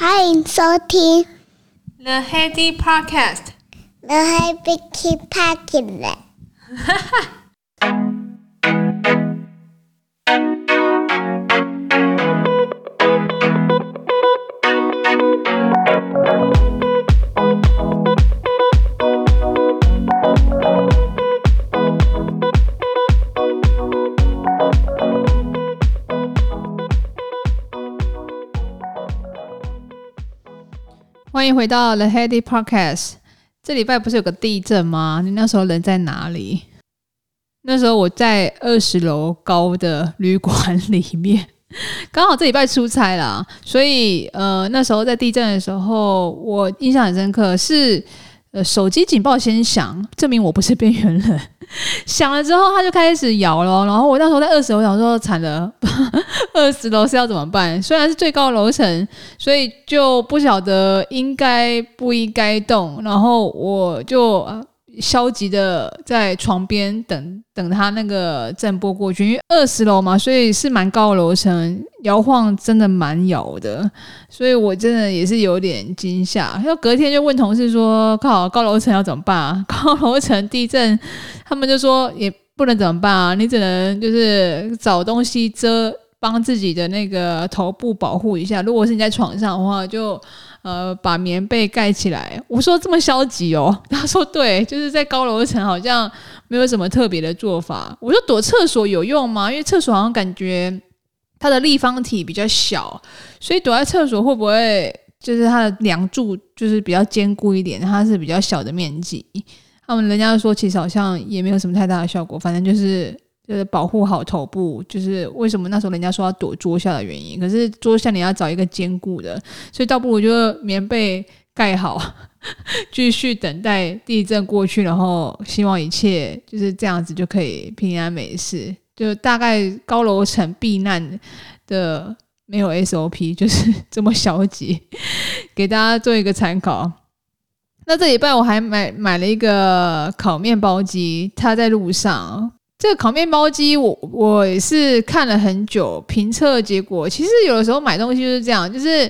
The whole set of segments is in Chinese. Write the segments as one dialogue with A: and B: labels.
A: 欢迎收听
B: The Heady
A: Podcast。The Heady Podcast。
B: 欢迎回到 The Heady Podcast。这礼拜不是有个地震吗？你那时候人在哪里？那时候我在二十楼高的旅馆里面，刚好这礼拜出差啦，所以呃那时候在地震的时候，我印象很深刻是。呃，手机警报先响，证明我不是边缘人。响了之后，他就开始摇了。然后我那时候在二十楼，想说惨了，二十楼是要怎么办？虽然是最高楼层，所以就不晓得应该不应该动。然后我就。消极的在床边等等他那个震波过去，因为二十楼嘛，所以是蛮高的楼层，摇晃真的蛮摇的，所以我真的也是有点惊吓。要隔天就问同事说：“靠，高楼层要怎么办啊？高楼层地震，他们就说也不能怎么办啊，你只能就是找东西遮，帮自己的那个头部保护一下。如果是你在床上的话，就。”呃，把棉被盖起来。我说这么消极哦，他说对，就是在高楼层好像没有什么特别的做法。我说躲厕所有用吗？因为厕所好像感觉它的立方体比较小，所以躲在厕所会不会就是它的梁柱就是比较坚固一点？它是比较小的面积。他们人家说其实好像也没有什么太大的效果，反正就是。就是保护好头部，就是为什么那时候人家说要躲桌下的原因。可是桌下你要找一个坚固的，所以倒不如就棉被盖好，继续等待地震过去，然后希望一切就是这样子就可以平安没事。就大概高楼层避难的没有 SOP，就是这么消极，给大家做一个参考。那这礼拜我还买买了一个烤面包机，它在路上。这个烤面包机，我我也是看了很久，评测结果，其实有的时候买东西就是这样，就是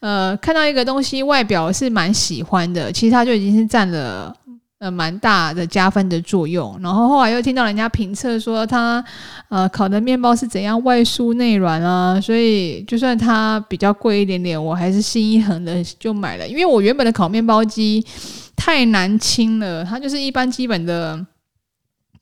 B: 呃看到一个东西外表是蛮喜欢的，其实它就已经是占了呃蛮大的加分的作用。然后后来又听到人家评测说它呃烤的面包是怎样外酥内软啊，所以就算它比较贵一点点，我还是心一横的就买了，因为我原本的烤面包机太难清了，它就是一般基本的。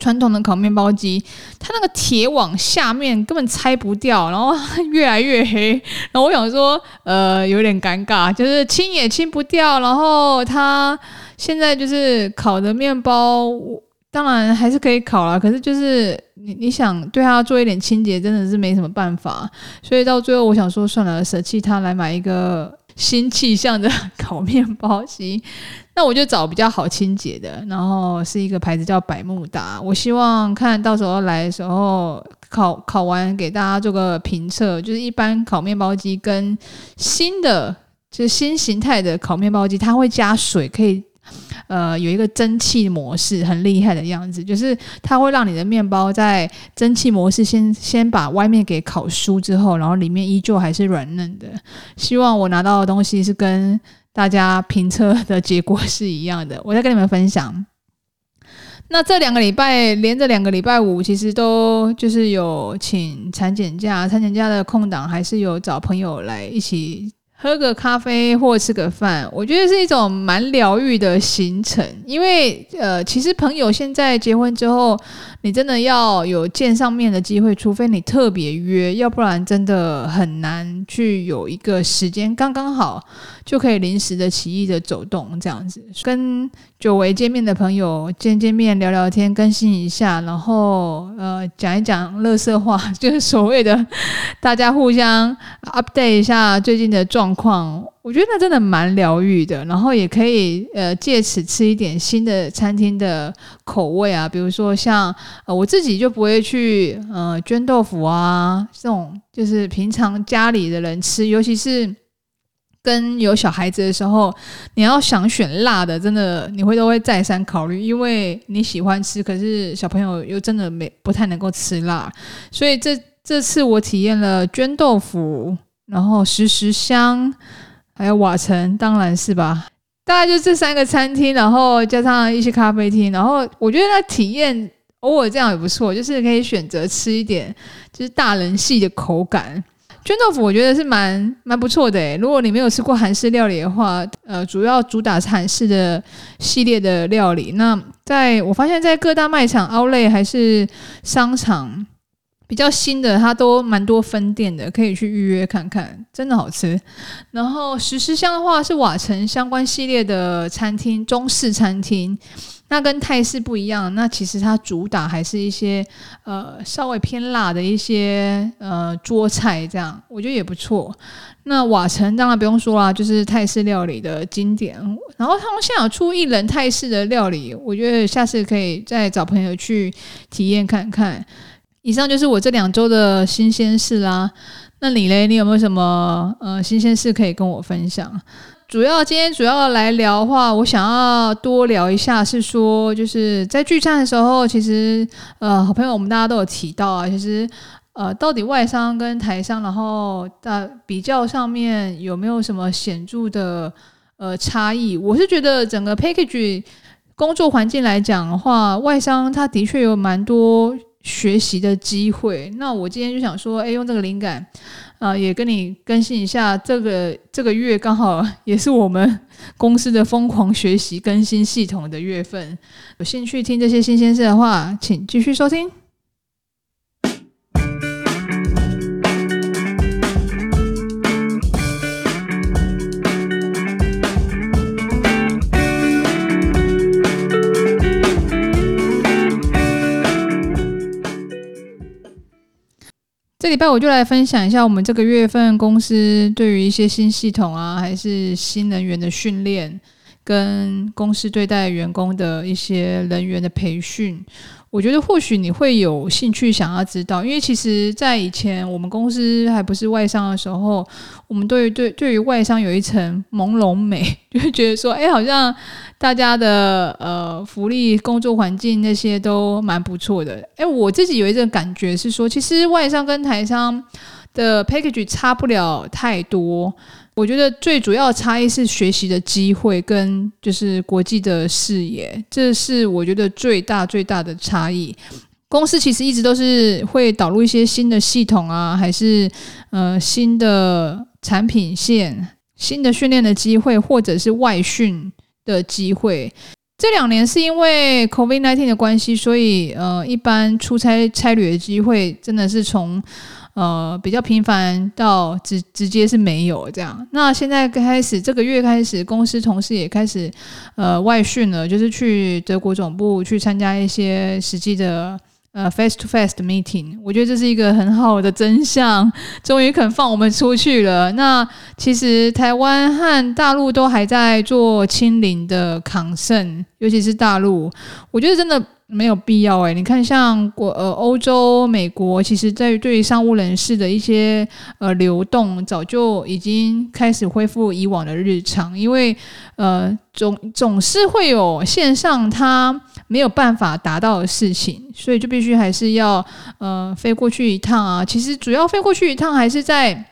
B: 传统的烤面包机，它那个铁网下面根本拆不掉，然后 越来越黑。然后我想说，呃，有点尴尬，就是清也清不掉。然后它现在就是烤的面包，当然还是可以烤啦，可是就是你你想对它做一点清洁，真的是没什么办法。所以到最后，我想说算了，舍弃它来买一个。新气象的 烤面包机，那我就找比较好清洁的，然后是一个牌子叫百慕达。我希望看到时候来的时候烤烤完给大家做个评测，就是一般烤面包机跟新的就是新形态的烤面包机，它会加水可以。呃，有一个蒸汽模式，很厉害的样子，就是它会让你的面包在蒸汽模式先先把外面给烤酥之后，然后里面依旧还是软嫩的。希望我拿到的东西是跟大家评测的结果是一样的。我再跟你们分享。那这两个礼拜连着两个礼拜五，其实都就是有请产检假，产检假的空档还是有找朋友来一起。喝个咖啡或吃个饭，我觉得是一种蛮疗愈的行程。因为呃，其实朋友现在结婚之后，你真的要有见上面的机会，除非你特别约，要不然真的很难去有一个时间刚刚好就可以临时的起意的走动这样子。跟久违见面的朋友见见面、聊聊天、更新一下，然后呃讲一讲垃圾话，就是所谓的大家互相 update 一下最近的状况，我觉得那真的蛮疗愈的，然后也可以呃借此吃一点新的餐厅的口味啊，比如说像呃我自己就不会去呃绢豆腐啊这种，就是平常家里的人吃，尤其是跟有小孩子的时候，你要想选辣的，真的你会都会再三考虑，因为你喜欢吃，可是小朋友又真的没不太能够吃辣，所以这这次我体验了绢豆腐。然后时时香，还有瓦城，当然是吧。大概就这三个餐厅，然后加上一些咖啡厅，然后我觉得那体验偶尔这样也不错，就是可以选择吃一点就是大人系的口感。绢豆腐我觉得是蛮蛮不错的诶，如果你没有吃过韩式料理的话，呃，主要主打是韩式的系列的料理。那在我发现，在各大卖场、Outlet 还是商场。比较新的，它都蛮多分店的，可以去预约看看，真的好吃。然后十时香的话是瓦城相关系列的餐厅，中式餐厅，那跟泰式不一样。那其实它主打还是一些呃稍微偏辣的一些呃桌菜，这样我觉得也不错。那瓦城当然不用说啦，就是泰式料理的经典。然后他们现在有出一人泰式的料理，我觉得下次可以再找朋友去体验看看。以上就是我这两周的新鲜事啦。那你嘞？你有没有什么呃新鲜事可以跟我分享？主要今天主要来聊的话，我想要多聊一下，是说就是在聚餐的时候，其实呃好朋友我们大家都有提到啊，其实呃到底外商跟台商，然后大比较上面有没有什么显著的呃差异？我是觉得整个 package 工作环境来讲的话，外商它的确有蛮多。学习的机会，那我今天就想说，诶，用这个灵感，啊、也跟你更新一下。这个这个月刚好也是我们公司的疯狂学习更新系统的月份。有兴趣听这些新鲜事的话，请继续收听。这礼拜我就来分享一下我们这个月份公司对于一些新系统啊，还是新能源的训练，跟公司对待员工的一些人员的培训。我觉得或许你会有兴趣想要知道，因为其实，在以前我们公司还不是外商的时候，我们对于对对于外商有一层朦胧美，就会觉得说，哎，好像大家的呃福利、工作环境那些都蛮不错的。哎，我自己有一种感觉是说，其实外商跟台商的 package 差不了太多。我觉得最主要的差异是学习的机会跟就是国际的视野，这是我觉得最大最大的差异。公司其实一直都是会导入一些新的系统啊，还是呃新的产品线、新的训练的机会，或者是外训的机会。这两年是因为 COVID-19 的关系，所以呃一般出差差旅的机会真的是从。呃，比较频繁到直直接是没有这样。那现在开始，这个月开始，公司同事也开始呃外训了，就是去德国总部去参加一些实际的呃 face to face 的 meeting。我觉得这是一个很好的真相，终于肯放我们出去了。那其实台湾和大陆都还在做清零的抗胜，尤其是大陆，我觉得真的。没有必要诶，你看像国呃欧洲、美国，其实在于对于商务人士的一些呃流动，早就已经开始恢复以往的日常，因为呃总总是会有线上他没有办法达到的事情，所以就必须还是要呃飞过去一趟啊。其实主要飞过去一趟还是在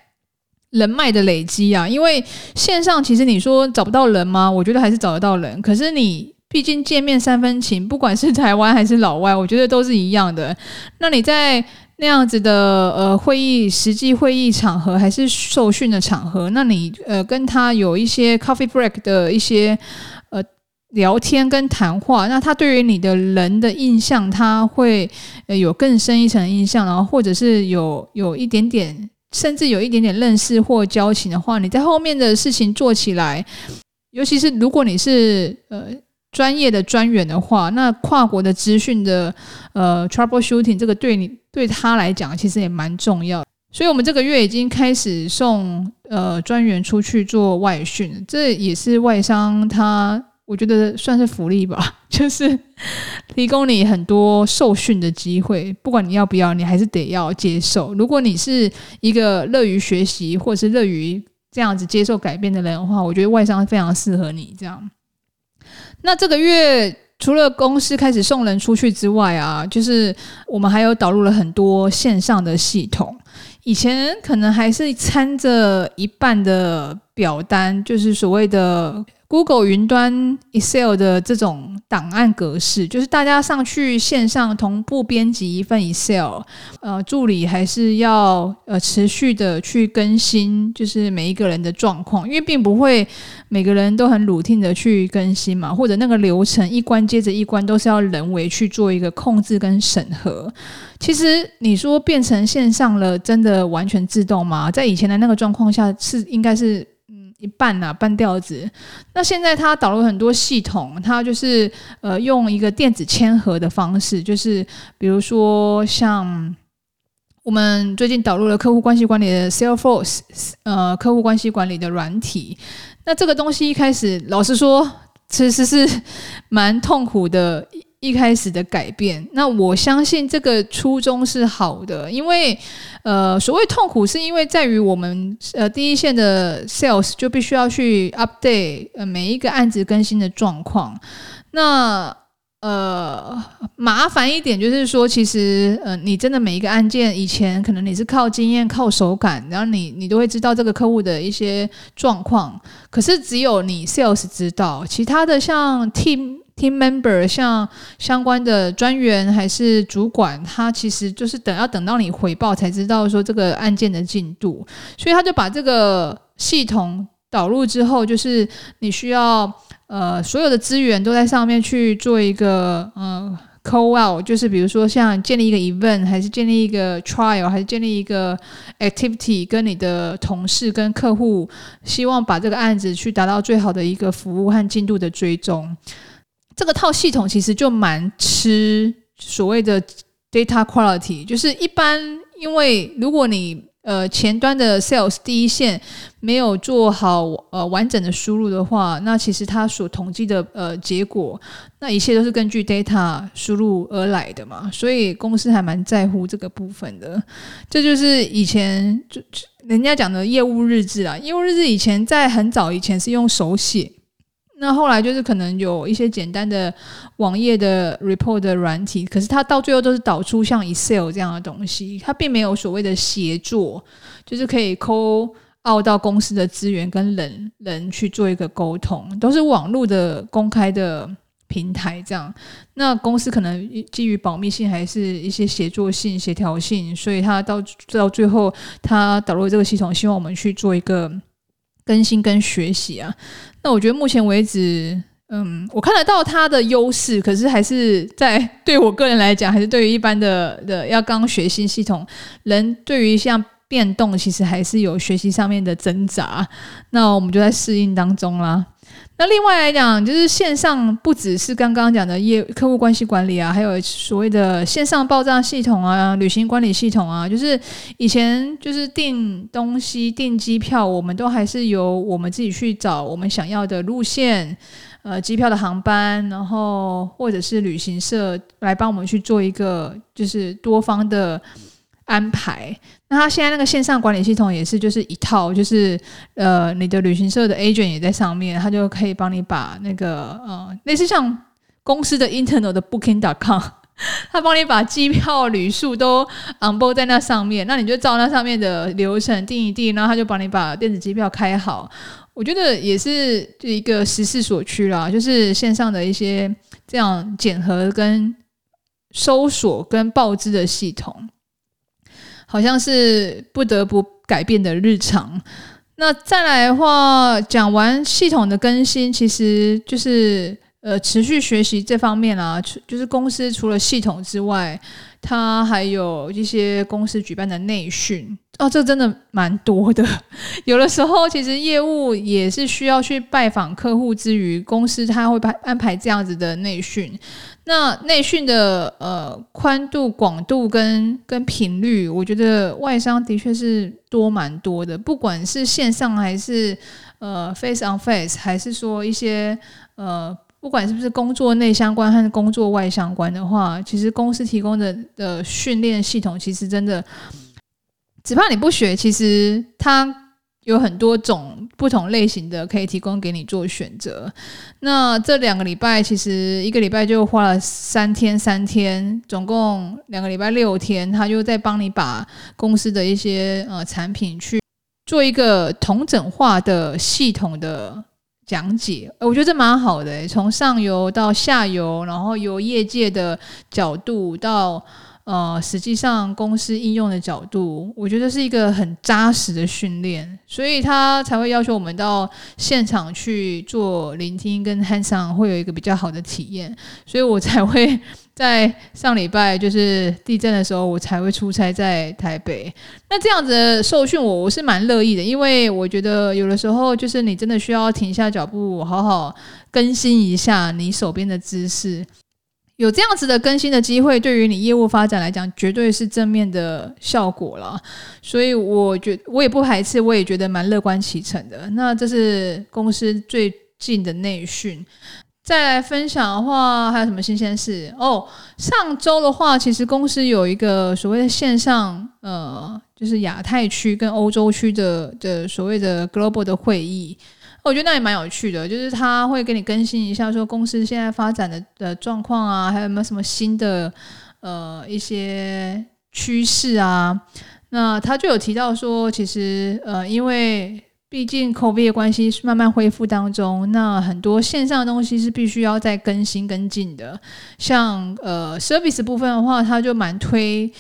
B: 人脉的累积啊，因为线上其实你说找不到人吗？我觉得还是找得到人，可是你。毕竟见面三分情，不管是台湾还是老外，我觉得都是一样的。那你在那样子的呃会议、实际会议场合，还是受训的场合，那你呃跟他有一些 coffee break 的一些呃聊天跟谈话，那他对于你的人的印象，他会呃有更深一层印象，然后或者是有有一点点，甚至有一点点认识或交情的话，你在后面的事情做起来，尤其是如果你是呃。专业的专员的话，那跨国的资讯的呃 troubleshooting 这个对你对他来讲其实也蛮重要，所以我们这个月已经开始送呃专员出去做外训，这也是外商他我觉得算是福利吧，就是提供你很多受训的机会，不管你要不要，你还是得要接受。如果你是一个乐于学习或是乐于这样子接受改变的人的话，我觉得外商非常适合你这样。那这个月除了公司开始送人出去之外啊，就是我们还有导入了很多线上的系统。以前可能还是掺着一半的表单，就是所谓的。Google 云端 Excel 的这种档案格式，就是大家上去线上同步编辑一份 Excel，呃，助理还是要呃持续的去更新，就是每一个人的状况，因为并不会每个人都很 routine 的去更新嘛，或者那个流程一关接着一关都是要人为去做一个控制跟审核。其实你说变成线上了，真的完全自动吗？在以前的那个状况下是应该是。一半啊，半吊子。那现在它导入很多系统，它就是呃用一个电子签核的方式，就是比如说像我们最近导入了客户关系管理的 Salesforce，呃，客户关系管理的软体。那这个东西一开始，老实说，其实是蛮痛苦的。一开始的改变，那我相信这个初衷是好的，因为呃，所谓痛苦是因为在于我们呃第一线的 sales 就必须要去 update 呃每一个案子更新的状况。那呃麻烦一点就是说，其实呃你真的每一个案件以前可能你是靠经验、靠手感，然后你你都会知道这个客户的一些状况，可是只有你 sales 知道，其他的像 team。Team member 像相关的专员还是主管，他其实就是等要等到你回报才知道说这个案件的进度，所以他就把这个系统导入之后，就是你需要呃所有的资源都在上面去做一个呃 call out，就是比如说像建立一个 event，还是建立一个 trial，还是建立一个 activity，跟你的同事跟客户，希望把这个案子去达到最好的一个服务和进度的追踪。这个套系统其实就蛮吃所谓的 data quality，就是一般，因为如果你呃前端的 sales 第一线没有做好呃完整的输入的话，那其实它所统计的呃结果，那一切都是根据 data 输入而来的嘛，所以公司还蛮在乎这个部分的。这就是以前就人家讲的业务日志啊，业务日志以前在很早以前是用手写。那后来就是可能有一些简单的网页的 report 的软体，可是它到最后都是导出像 Excel 这样的东西，它并没有所谓的协作，就是可以 call out 到公司的资源跟人人去做一个沟通，都是网络的公开的平台这样。那公司可能基于保密性，还是一些协作性、协调性，所以它到到最后，它导入这个系统，希望我们去做一个更新跟学习啊。那我觉得目前为止，嗯，我看得到它的优势，可是还是在对我个人来讲，还是对于一般的的要刚学新系统，人对于像变动，其实还是有学习上面的挣扎。那我们就在适应当中啦。那另外来讲，就是线上不只是刚刚讲的业客户关系管理啊，还有所谓的线上报账系统啊、旅行管理系统啊，就是以前就是订东西、订机票，我们都还是由我们自己去找我们想要的路线，呃，机票的航班，然后或者是旅行社来帮我们去做一个就是多方的安排，那他现在那个线上管理系统也是，就是一套，就是呃，你的旅行社的 agent 也在上面，他就可以帮你把那个呃，类似像公司的 internal 的 booking.com，他帮你把机票旅宿都 onboard 在那上面，那你就照那上面的流程订一订，然后他就帮你把电子机票开好。我觉得也是就一个时势所趋啦，就是线上的一些这样检核跟搜索跟报资的系统。好像是不得不改变的日常。那再来的话，讲完系统的更新，其实就是呃持续学习这方面啊，就是公司除了系统之外，它还有一些公司举办的内训哦，这真的蛮多的。有的时候，其实业务也是需要去拜访客户之余，公司它会排安排这样子的内训。那内训的呃宽度、广度跟跟频率，我觉得外商的确是多蛮多的。不管是线上还是呃 face on face，还是说一些呃不管是不是工作内相关和工作外相关的话，其实公司提供的的训练系统，其实真的只怕你不学，其实它。有很多种不同类型的可以提供给你做选择。那这两个礼拜其实一个礼拜就花了三天，三天总共两个礼拜六天，他就在帮你把公司的一些呃产品去做一个同整化的系统的讲解。我觉得这蛮好的，从上游到下游，然后由业界的角度到。呃，实际上公司应用的角度，我觉得是一个很扎实的训练，所以他才会要求我们到现场去做聆听跟 hands on，会有一个比较好的体验，所以我才会在上礼拜就是地震的时候，我才会出差在台北。那这样子的受训，我我是蛮乐意的，因为我觉得有的时候就是你真的需要停下脚步，好好更新一下你手边的知识。有这样子的更新的机会，对于你业务发展来讲，绝对是正面的效果了。所以，我觉我也不排斥，我也觉得蛮乐观其成的。那这是公司最近的内训。再来分享的话，还有什么新鲜事？哦，上周的话，其实公司有一个所谓的线上，呃，就是亚太区跟欧洲区的的所谓的 global 的会议。我觉得那也蛮有趣的，就是他会给你更新一下，说公司现在发展的的状况啊，还有没有什么新的呃一些趋势啊？那他就有提到说，其实呃，因为毕竟 COVID 的关系是慢慢恢复当中，那很多线上的东西是必须要再更新跟进的。像呃 service 部分的话，他就蛮推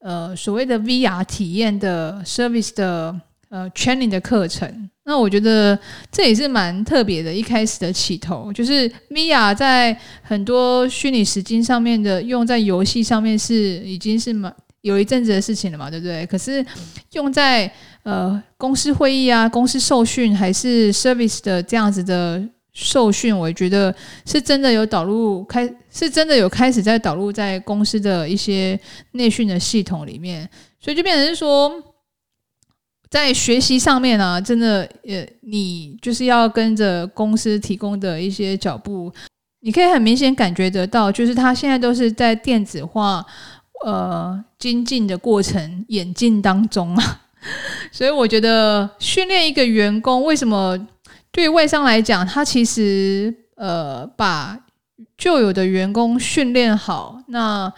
B: 呃所谓的 VR 体验的 service 的呃 training 的课程。那我觉得这也是蛮特别的，一开始的起头就是 VR 在很多虚拟实境上面的用在游戏上面是已经是蛮有一阵子的事情了嘛，对不对？可是用在呃公司会议啊、公司受训还是 service 的这样子的受训，我觉得是真的有导入开，是真的有开始在导入在公司的一些内训的系统里面，所以就变成是说。在学习上面啊，真的，呃，你就是要跟着公司提供的一些脚步，你可以很明显感觉得到，就是他现在都是在电子化，呃，精进的过程演进当中啊。所以我觉得训练一个员工，为什么对外商来讲，他其实呃把旧有的员工训练好，那。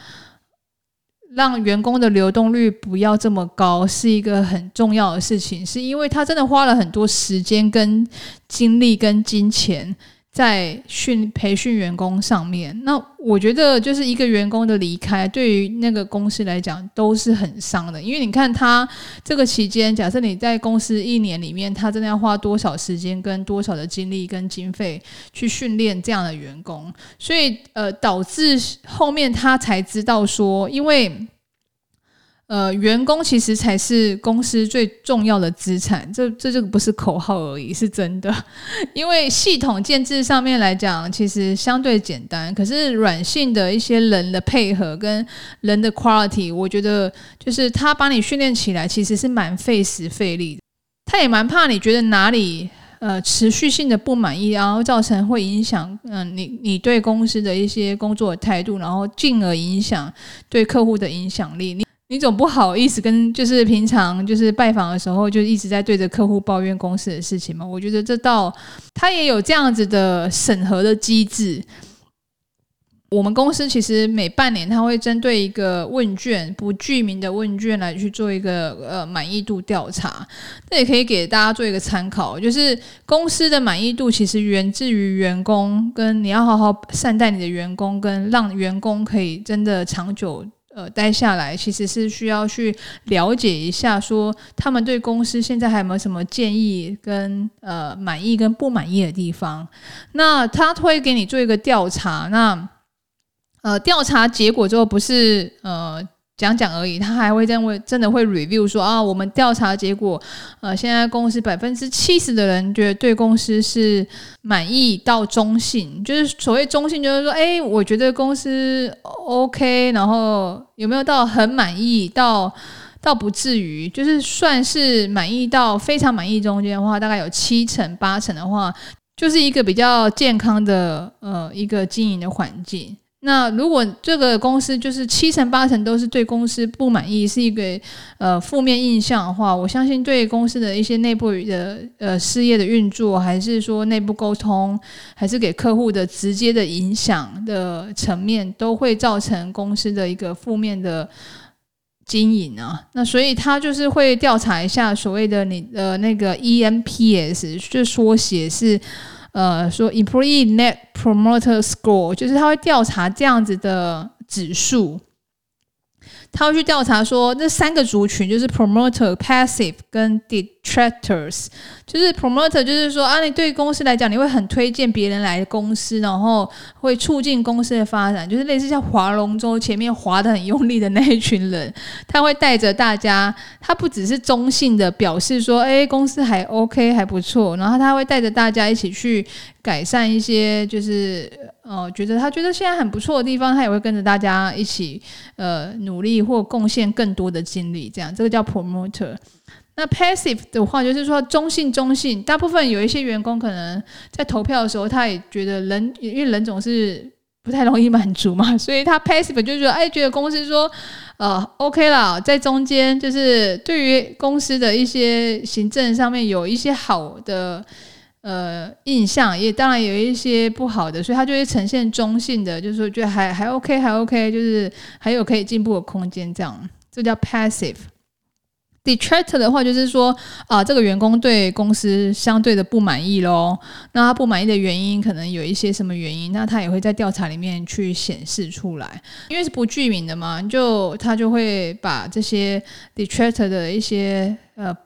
B: 让员工的流动率不要这么高，是一个很重要的事情，是因为他真的花了很多时间、跟精力、跟金钱在训培训员工上面。那我觉得，就是一个员工的离开，对于那个公司来讲都是很伤的。因为你看他这个期间，假设你在公司一年里面，他真的要花多少时间、跟多少的精力、跟经费去训练这样的员工，所以呃，导致后面他才知道说，因为。呃，员工其实才是公司最重要的资产，这这这个不是口号而已，是真的。因为系统建制上面来讲，其实相对简单，可是软性的一些人的配合跟人的 quality，我觉得就是他把你训练起来，其实是蛮费时费力的。他也蛮怕你觉得哪里呃持续性的不满意，然后造成会影响嗯、你你对公司的一些工作的态度，然后进而影响对客户的影响力。你你总不好意思跟就是平常就是拜访的时候就一直在对着客户抱怨公司的事情嘛？我觉得这倒他也有这样子的审核的机制。我们公司其实每半年他会针对一个问卷，不具名的问卷来去做一个呃满意度调查。那也可以给大家做一个参考，就是公司的满意度其实源自于员工，跟你要好好善待你的员工，跟让员工可以真的长久。呃，待下来其实是需要去了解一下，说他们对公司现在还有没有什么建议跟呃满意跟不满意的地方。那他会给你做一个调查，那呃调查结果之后不是呃。讲讲而已，他还会认为真的会 review 说啊，我们调查结果，呃，现在公司百分之七十的人觉得对公司是满意到中性，就是所谓中性，就是说，哎，我觉得公司 OK，然后有没有到很满意，到到不至于，就是算是满意到非常满意中间的话，大概有七成八成的话，就是一个比较健康的呃一个经营的环境。那如果这个公司就是七成八成都是对公司不满意，是一个呃负面印象的话，我相信对公司的一些内部的呃事业的运作，还是说内部沟通，还是给客户的直接的影响的层面，都会造成公司的一个负面的经营啊。那所以他就是会调查一下所谓的你的那个 EMPS，就缩写是。呃，说 Employee Net Promoter Score，就是他会调查这样子的指数。他会去调查说，这三个族群就是 promoter、passive 跟 detractors。就是 promoter，就是说啊，你对公司来讲，你会很推荐别人来公司，然后会促进公司的发展，就是类似像划龙舟前面划得很用力的那一群人。他会带着大家，他不只是中性的表示说，哎，公司还 OK，还不错。然后他会带着大家一起去改善一些，就是。哦，觉得他觉得现在很不错的地方，他也会跟着大家一起呃努力或贡献更多的精力，这样这个叫 promoter。那 passive 的话就是说中性中性，大部分有一些员工可能在投票的时候，他也觉得人因为人总是不太容易满足嘛，所以他 passive 就是说哎觉得公司说呃 OK 啦，在中间就是对于公司的一些行政上面有一些好的。呃，印象也当然有一些不好的，所以他就会呈现中性的，就是说觉得还还 OK，还 OK，就是还有可以进步的空间，这样，这叫 passive。detractor 的话就是说啊，这个员工对公司相对的不满意咯。那他不满意的原因可能有一些什么原因，那他也会在调查里面去显示出来，因为是不具名的嘛，就他就会把这些 detractor 的一些呃。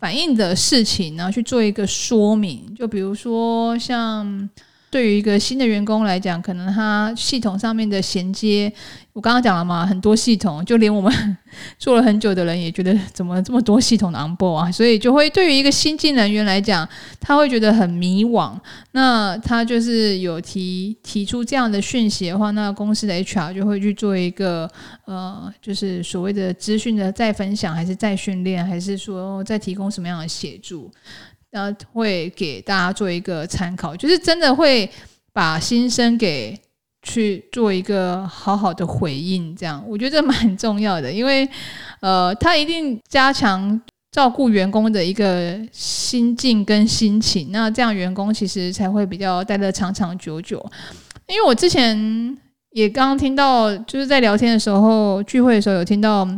B: 反映的事情，呢去做一个说明。就比如说，像对于一个新的员工来讲，可能他系统上面的衔接。我刚刚讲了嘛，很多系统，就连我们 做了很久的人也觉得怎么这么多系统的 onboard 啊，所以就会对于一个新进人员来讲，他会觉得很迷惘。那他就是有提提出这样的讯息的话，那公司的 HR 就会去做一个呃，就是所谓的资讯的再分享，还是再训练，还是说再提供什么样的协助，然后会给大家做一个参考，就是真的会把新生给。去做一个好好的回应，这样我觉得这蛮重要的，因为呃，他一定加强照顾员工的一个心境跟心情，那这样员工其实才会比较待得长长久久。因为我之前也刚刚听到，就是在聊天的时候，聚会的时候有听到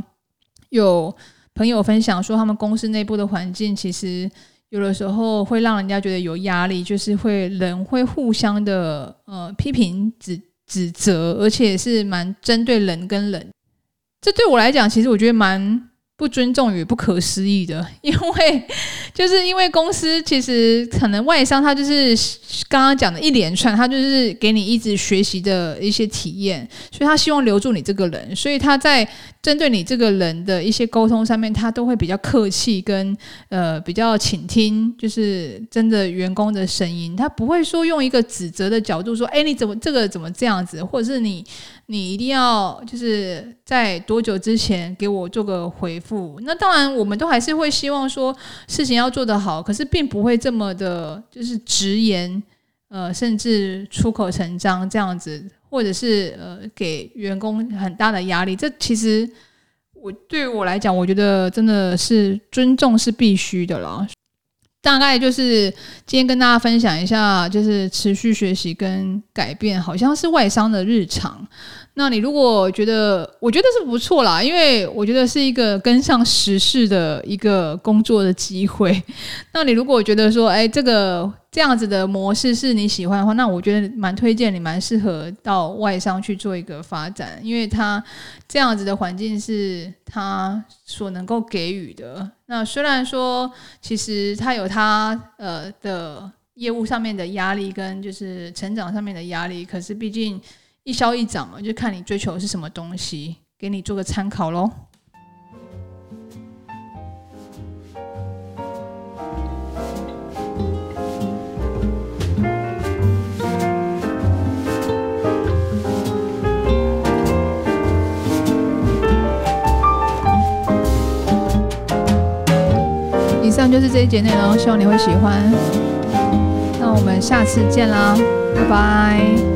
B: 有朋友分享说，他们公司内部的环境其实有的时候会让人家觉得有压力，就是会人会互相的呃批评指。指责，而且是蛮针对人跟人，这对我来讲，其实我觉得蛮不尊重与不可思议的，因为就是因为公司其实可能外商他就是刚刚讲的一连串，他就是给你一直学习的一些体验，所以他希望留住你这个人，所以他在针对你这个人的一些沟通上面，他都会比较客气跟呃比较倾听，就是真的员工的声音，他不会说用一个指责的角度说，哎，你怎么这个怎么这样子，或者是你。你一定要就是在多久之前给我做个回复？那当然，我们都还是会希望说事情要做得好，可是并不会这么的，就是直言，呃，甚至出口成章这样子，或者是呃，给员工很大的压力。这其实我对于我来讲，我觉得真的是尊重是必须的了。大概就是今天跟大家分享一下，就是持续学习跟改变，好像是外商的日常。那你如果觉得，我觉得是不错啦，因为我觉得是一个跟上时事的一个工作的机会。那你如果觉得说，哎，这个这样子的模式是你喜欢的话，那我觉得蛮推荐你，蛮适合到外商去做一个发展，因为它这样子的环境是它所能够给予的。那虽然说，其实它有它呃的业务上面的压力跟就是成长上面的压力，可是毕竟。一消一长嘛，就看你追求的是什么东西，给你做个参考喽。上就是这一节内容，希望你会喜欢。那我们下次见啦，拜拜。